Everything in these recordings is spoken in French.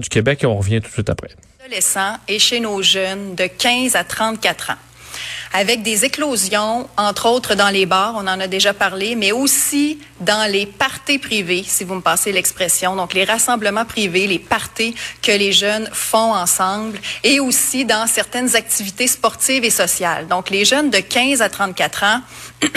Du Québec et on revient tout de suite après. Adolescents et chez nos jeunes de 15 à 34 ans avec des éclosions, entre autres dans les bars, on en a déjà parlé, mais aussi dans les parties privées, si vous me passez l'expression, donc les rassemblements privés, les parties que les jeunes font ensemble, et aussi dans certaines activités sportives et sociales. Donc les jeunes de 15 à 34 ans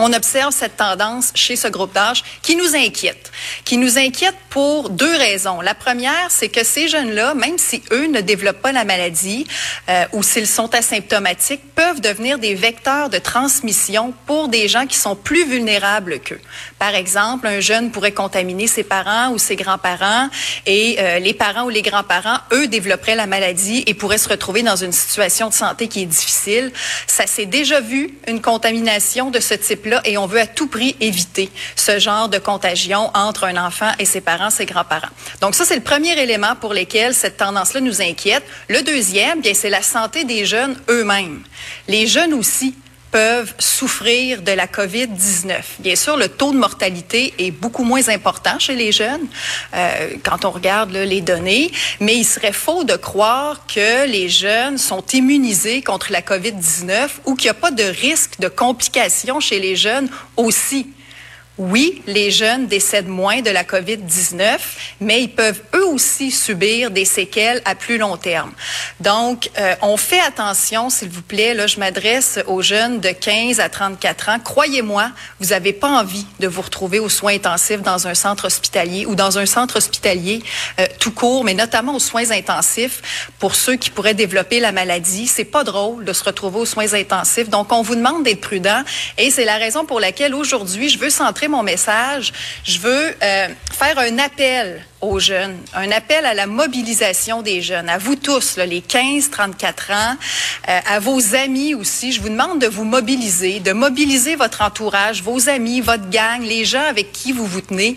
on observe cette tendance chez ce groupe d'âge qui nous inquiète, qui nous inquiète pour deux raisons. La première, c'est que ces jeunes-là, même si eux ne développent pas la maladie euh, ou s'ils sont asymptomatiques, peuvent devenir des vecteurs de transmission pour des gens qui sont plus vulnérables qu'eux. Par exemple, un jeune pourrait contaminer ses parents ou ses grands-parents et euh, les parents ou les grands-parents, eux, développeraient la maladie et pourraient se retrouver dans une situation de santé qui est difficile. Ça s'est déjà vu, une contamination de ce type-là et on veut à tout prix éviter ce genre de contagion entre un enfant et ses parents, ses grands-parents. Donc ça, c'est le premier élément pour lequel cette tendance-là nous inquiète. Le deuxième, bien, c'est la santé des jeunes eux-mêmes. Les jeunes aussi peuvent souffrir de la COVID-19. Bien sûr, le taux de mortalité est beaucoup moins important chez les jeunes euh, quand on regarde les données, mais il serait faux de croire que les jeunes sont immunisés contre la COVID-19 ou qu'il n'y a pas de risque de complications chez les jeunes aussi oui, les jeunes décèdent moins de la COVID-19, mais ils peuvent eux aussi subir des séquelles à plus long terme. Donc, euh, on fait attention, s'il vous plaît. Là, je m'adresse aux jeunes de 15 à 34 ans. Croyez-moi, vous n'avez pas envie de vous retrouver aux soins intensifs dans un centre hospitalier ou dans un centre hospitalier euh, tout court, mais notamment aux soins intensifs pour ceux qui pourraient développer la maladie. C'est pas drôle de se retrouver aux soins intensifs. Donc, on vous demande d'être prudent et c'est la raison pour laquelle aujourd'hui, je veux centrer mon message, je veux euh, faire un appel aux jeunes, un appel à la mobilisation des jeunes, à vous tous, les 15-34 ans, euh, à vos amis aussi. Je vous demande de vous mobiliser, de mobiliser votre entourage, vos amis, votre gang, les gens avec qui vous vous tenez.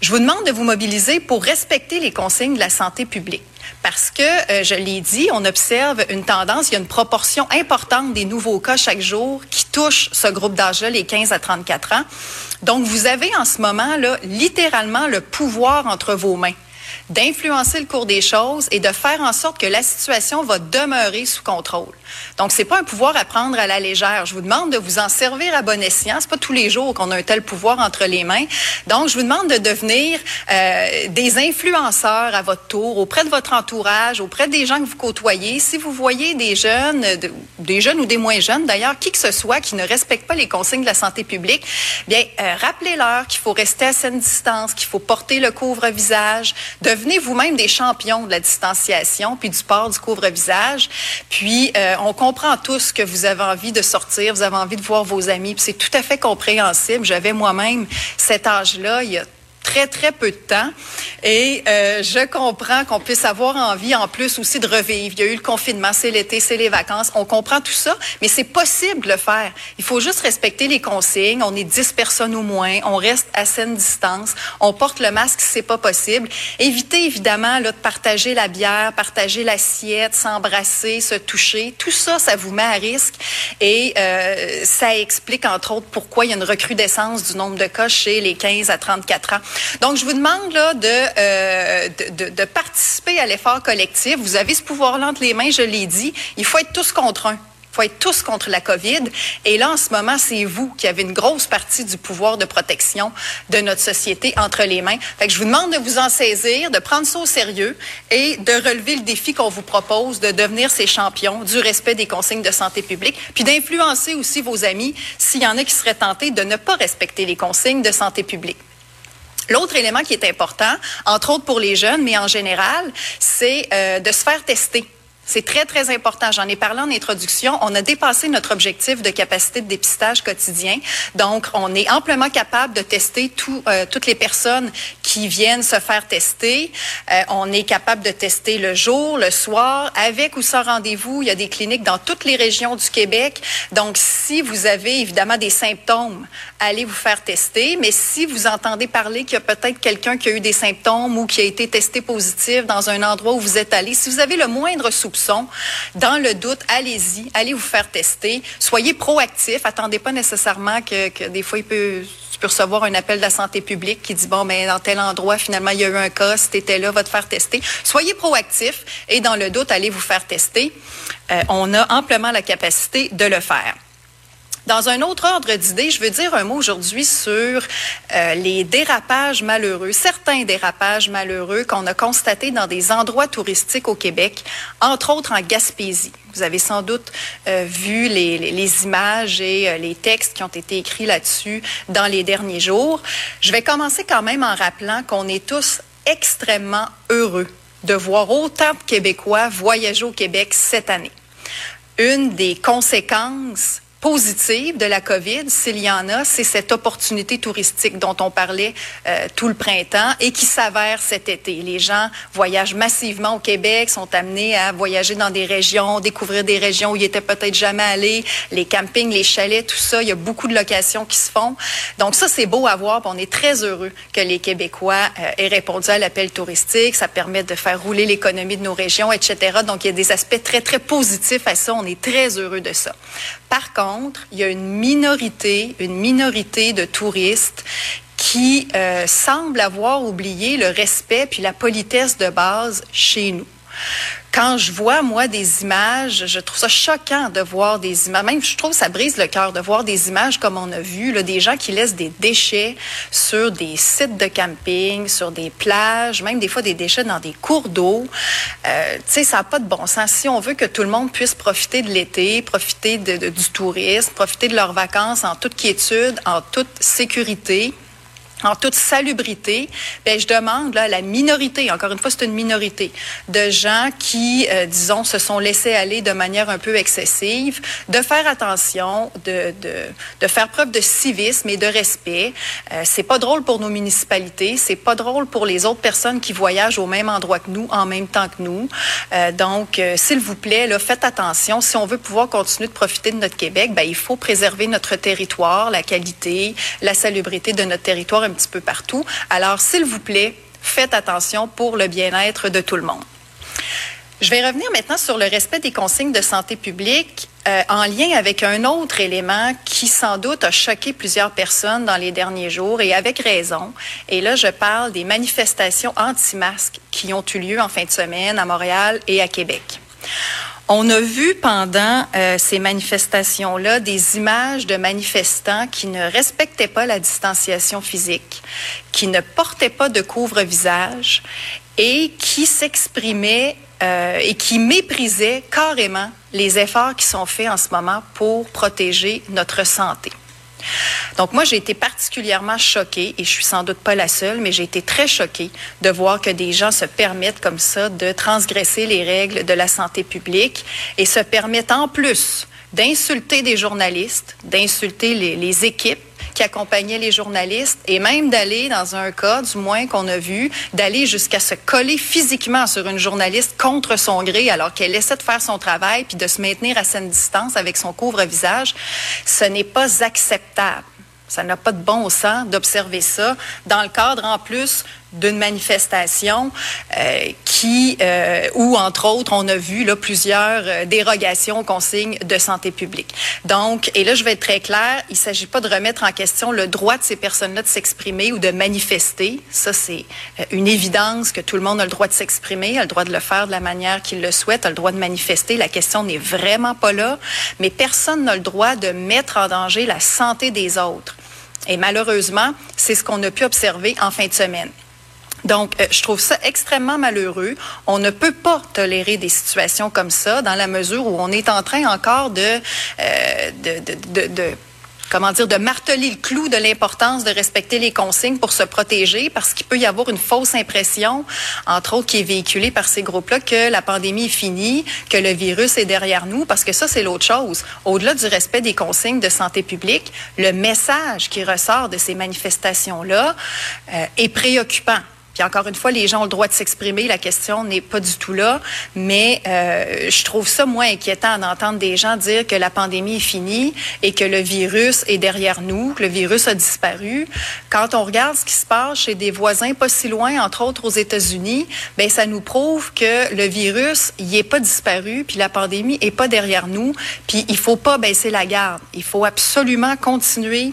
Je vous demande de vous mobiliser pour respecter les consignes de la santé publique. Parce que, euh, je l'ai dit, on observe une tendance, il y a une proportion importante des nouveaux cas chaque jour qui touchent ce groupe d'âge-là, les 15 à 34 ans. Donc, vous avez en ce moment, là, littéralement le pouvoir entre vos mains d'influencer le cours des choses et de faire en sorte que la situation va demeurer sous contrôle. Donc, c'est pas un pouvoir à prendre à la légère. Je vous demande de vous en servir à bon escient. C'est pas tous les jours qu'on a un tel pouvoir entre les mains. Donc, je vous demande de devenir euh, des influenceurs à votre tour, auprès de votre entourage, auprès des gens que vous côtoyez. Si vous voyez des jeunes, des jeunes ou des moins jeunes d'ailleurs, qui que ce soit qui ne respectent pas les consignes de la santé publique, bien, euh, rappelez-leur qu'il faut rester à saine distance, qu'il faut porter le couvre-visage, devenez vous-même des champions de la distanciation puis du port du couvre-visage. Puis, euh, on comprend tous que vous avez envie de sortir, vous avez envie de voir vos amis, c'est tout à fait compréhensible. J'avais moi-même cet âge-là très, très peu de temps. Et euh, je comprends qu'on puisse avoir envie, en plus aussi, de revivre. Il y a eu le confinement, c'est l'été, c'est les vacances. On comprend tout ça, mais c'est possible de le faire. Il faut juste respecter les consignes. On est 10 personnes ou moins. On reste à saine distance. On porte le masque si c'est pas possible. Évitez, évidemment, là, de partager la bière, partager l'assiette, s'embrasser, se toucher. Tout ça, ça vous met à risque. Et euh, ça explique, entre autres, pourquoi il y a une recrudescence du nombre de cas chez les 15 à 34 ans. Donc, je vous demande là euh, de, de, participer à l'effort collectif. Vous avez ce pouvoir-là entre les mains, je l'ai dit. Il faut être tous contre un. Il faut être tous contre la COVID. Et là, en ce moment, c'est vous qui avez une grosse partie du pouvoir de protection de notre société entre les mains. Fait que je vous demande de vous en saisir, de prendre ça au sérieux et de relever le défi qu'on vous propose de devenir ces champions du respect des consignes de santé publique, puis d'influencer aussi vos amis s'il y en a qui seraient tentés de ne pas respecter les consignes de santé publique. L'autre élément qui est important, entre autres pour les jeunes, mais en général, c'est euh, de se faire tester C'est très, très important. J'en ai parlé en introduction. On a dépassé notre objectif de capacité de dépistage quotidien. Donc, on est amplement capable de tester euh, toutes les personnes qui viennent se faire tester. Euh, on est capable de tester le jour, le soir, avec ou sans rendez-vous. Il y a des cliniques dans toutes les régions du Québec. Donc, si vous avez évidemment des symptômes, allez vous faire tester. Mais si vous entendez parler qu'il y a peut-être quelqu'un qui a eu des symptômes ou qui a été testé positif dans un endroit où vous êtes allé, si vous avez le moindre soupçon, dans le doute, allez-y, allez vous faire tester. Soyez proactif. Attendez pas nécessairement que, des fois il peut recevoir un appel de la santé publique qui dit bon mais dans tel endroit finalement il y a eu un cas, étais là, va te faire tester. Soyez proactif et dans le doute allez vous faire tester. Euh, on a amplement la capacité de le faire. Dans un autre ordre d'idée, je veux dire un mot aujourd'hui sur euh, les dérapages malheureux, certains dérapages malheureux qu'on a constatés dans des endroits touristiques au Québec, entre autres en Gaspésie. Vous avez sans doute euh, vu les, les, les, images et euh, les textes qui ont été écrits là-dessus dans les derniers jours. Je vais commencer quand même en rappelant qu'on est tous extrêmement heureux de voir autant de Québécois voyager au Québec cette année. Une des conséquences positive de la COVID, s'il y en a, c'est cette opportunité touristique dont on parlait euh, tout le printemps et qui s'avère cet été. Les gens voyagent massivement au Québec, sont amenés à voyager dans des régions, découvrir des régions où ils étaient peut-être jamais allés, les campings, les chalets, tout ça. Il y a beaucoup de locations qui se font. Donc ça, c'est beau à voir. On est très heureux que les Québécois euh, aient répondu à l'appel touristique. Ça permet de faire rouler l'économie de nos régions, etc. Donc il y a des aspects très, très positifs à ça. On est très heureux de ça. Par contre, il y a une minorité, une minorité de touristes qui euh, semblent avoir oublié le respect puis la politesse de base chez nous quand je vois, moi, des images, je trouve ça choquant de voir des images. Même, je trouve ça brise le cœur de voir des images comme on a vu, là, des gens qui laissent des déchets sur des sites de camping, sur des plages, même des fois des déchets dans des cours d'eau. Euh, tu sais, ça n'a pas de bon sens. Si on veut que tout le monde puisse profiter de l'été, profiter du tourisme, profiter de leurs vacances en toute quiétude, en toute sécurité, en toute salubrité, ben, je demande là, la minorité, encore une fois, c'est une minorité, de gens qui, euh, disons, se sont laissés aller de manière un peu excessive, de faire attention, de, de, de faire preuve de civisme et de respect. Euh, c'est pas drôle pour nos municipalités, c'est pas drôle pour les autres personnes qui voyagent au même endroit que nous, en même temps que nous. Euh, donc, euh, s'il vous plaît, là, faites attention. Si on veut pouvoir continuer de profiter de notre Québec, ben, il faut préserver notre territoire, la qualité, la salubrité de notre territoire un petit peu partout. Alors, s'il vous plaît, faites attention pour le bien-être de tout le monde. Je vais revenir maintenant sur le respect des consignes de santé publique euh, en lien avec un autre élément qui sans doute a choqué plusieurs personnes dans les derniers jours et avec raison. Et là, je parle des manifestations anti-masques qui ont eu lieu en fin de semaine à Montréal et à Québec. On a vu pendant euh, ces manifestations-là des images de manifestants qui ne respectaient pas la distanciation physique, qui ne portaient pas de couvre-visage et qui s'exprimaient euh, et qui méprisaient carrément les efforts qui sont faits en ce moment pour protéger notre santé. Donc moi, j'ai été particulièrement choquée, et je suis sans doute pas la seule, mais j'ai été très choquée de voir que des gens se permettent comme ça de transgresser les règles de la santé publique et se permettent en plus d'insulter des journalistes, d'insulter les, les équipes accompagnait les journalistes et même d'aller, dans un cas du moins qu'on a vu, d'aller jusqu'à se coller physiquement sur une journaliste contre son gré alors qu'elle essaie de faire son travail puis de se maintenir à cette distance avec son couvre-visage. Ce n'est pas acceptable. Ça n'a pas de bon sens d'observer ça dans le cadre en plus d'une manifestation euh, qui, euh, où entre autres, on a vu là plusieurs euh, dérogations aux consignes de santé publique. Donc, et là, je vais être très clair, il ne s'agit pas de remettre en question le droit de ces personnes-là de s'exprimer ou de manifester. Ça, c'est euh, une évidence que tout le monde a le droit de s'exprimer, a le droit de le faire de la manière qu'il le souhaite, a le droit de manifester. La question n'est vraiment pas là, mais personne n'a le droit de mettre en danger la santé des autres. Et malheureusement, c'est ce qu'on a pu observer en fin de semaine. Donc, euh, je trouve ça extrêmement malheureux. On ne peut pas tolérer des situations comme ça dans la mesure où on est en train encore de, euh, de, de, de, comment dire, de marteler le clou de l'importance de respecter les consignes pour se protéger, parce qu'il peut y avoir une fausse impression, entre autres, qui est véhiculée par ces groupes-là, que la pandémie est finie, que le virus est derrière nous, parce que ça, c'est l'autre chose. Au-delà du respect des consignes de santé publique, le message qui ressort de ces manifestations-là euh, est préoccupant. Puis encore une fois, les gens ont le droit de s'exprimer. La question n'est pas du tout là. Mais euh, je trouve ça moins inquiétant d'entendre des gens dire que la pandémie est finie et que le virus est derrière nous, que le virus a disparu. Quand on regarde ce qui se passe chez des voisins pas si loin, entre autres aux États-Unis, ben ça nous prouve que le virus, il est pas disparu, puis la pandémie est pas derrière nous. Puis il faut pas baisser la garde. Il faut absolument continuer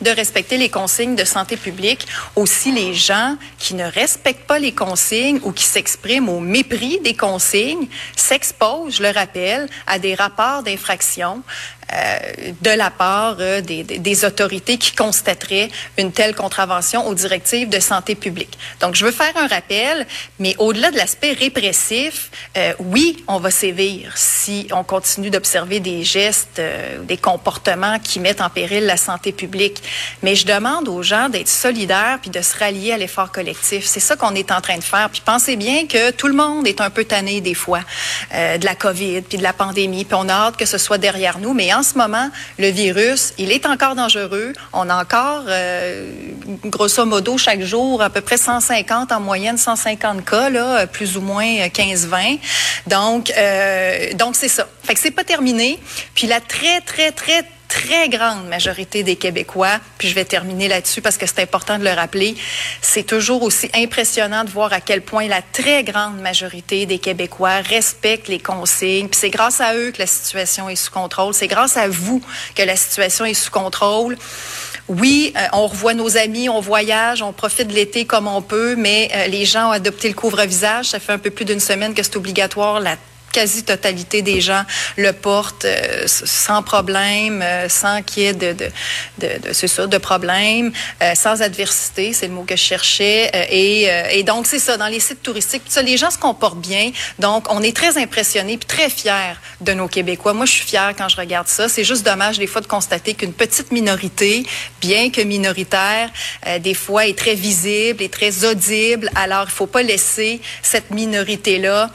de respecter les consignes de santé publique. Aussi, les gens qui ne respectent pas les consignes ou qui s'expriment au mépris des consignes s'exposent, je le rappelle, à des rapports d'infraction de la part euh, des, des, autorités qui constateraient une telle contravention aux directives de santé publique. Donc, je veux faire un rappel, mais au-delà de l'aspect répressif, euh, oui, on va sévir si on continue d'observer des gestes, des comportements qui mettent en péril la santé publique. Mais je demande aux gens d'être solidaires puis de se rallier à l'effort collectif. C'est ça qu'on est en train de faire. Puis pensez bien que tout le monde est un peu tanné des fois de la COVID puis de la pandémie. Puis on a hâte que ce soit derrière nous, mais ce moment, le virus, il est encore dangereux. On a encore, euh, grosso modo, chaque jour, à peu près 150 en moyenne, 150 cas, là, plus ou moins 15-20. Donc, euh, donc c'est ça. Fait que c'est pas terminé. Puis la très, très, très, très grande majorité des Québécois, puis je vais terminer là-dessus parce que c'est important de le rappeler, c'est toujours aussi impressionnant de voir à quel point la très grande majorité des Québécois respectent les consignes. Puis c'est grâce à eux que la situation est sous contrôle. C'est grâce à vous que la situation est sous contrôle. Oui, euh, on revoit nos amis, on voyage, on profite de l'été comme on peut, mais euh, les gens ont adopté le couvre-visage. Ça fait un peu plus d'une semaine que c'est obligatoire. La quasi-totalité des gens le portent euh, sans problème, euh, sans qu'il y ait de, de, de, de c'est ça, de problème, euh, sans adversité, c'est le mot que je cherchais. et, et donc, c'est ça, dans les sites touristiques, ça, les gens se comportent bien. Donc, on est très impressionnés puis très fiers de nos Québécois. Moi, je suis fière quand je regarde ça. C'est juste dommage, des fois, de constater qu'une petite minorité, bien que minoritaire, des fois est très visible et très audible. Alors, il faut pas laisser cette minorité-là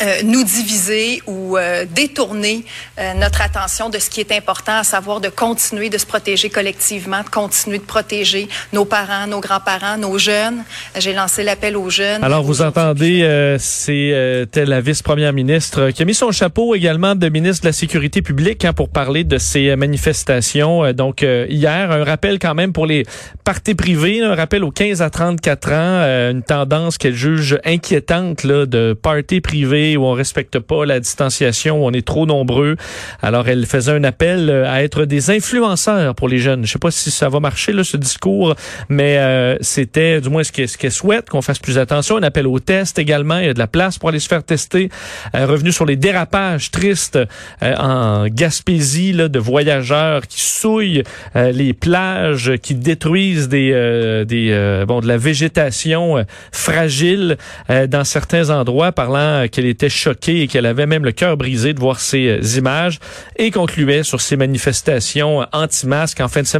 euh, nous diviser ou euh, détourner euh, notre attention de ce qui est important, à savoir de continuer de se protéger collectivement, de continuer de protéger nos parents, nos grands-parents, nos jeunes. J'ai lancé l'appel aux jeunes. Alors, vous entendez, c'est la vice-première ministre qui a mis son chapeau également de ministre de la Sécurité publique hein, pour parler de ces manifestations. donc, hier, un rappel quand même pour les parties privées, un rappel aux 15 à 34 ans, une tendance qu'elle juge inquiétante là, de parties privées où on respecte pas la distanciation, on est trop nombreux. Alors, elle faisait un appel euh, à être des influenceurs pour les jeunes. Je sais pas si ça va marcher, là, ce discours, mais euh, c'était du moins ce qu'elle souhaite, qu'on fasse plus attention. Un appel au test également. Il y a de la place pour aller se faire tester. Euh, revenu sur les dérapages tristes en Gaspésie là, de voyageurs qui souillent les plages, qui détruisent des, des bon de la végétation fragile dans certains endroits, parlant qu'elle était choquée et qu'elle avait même le cœur brisé de voir ces euh, images et concluait sur ces manifestations anti-masques en fin de semaine.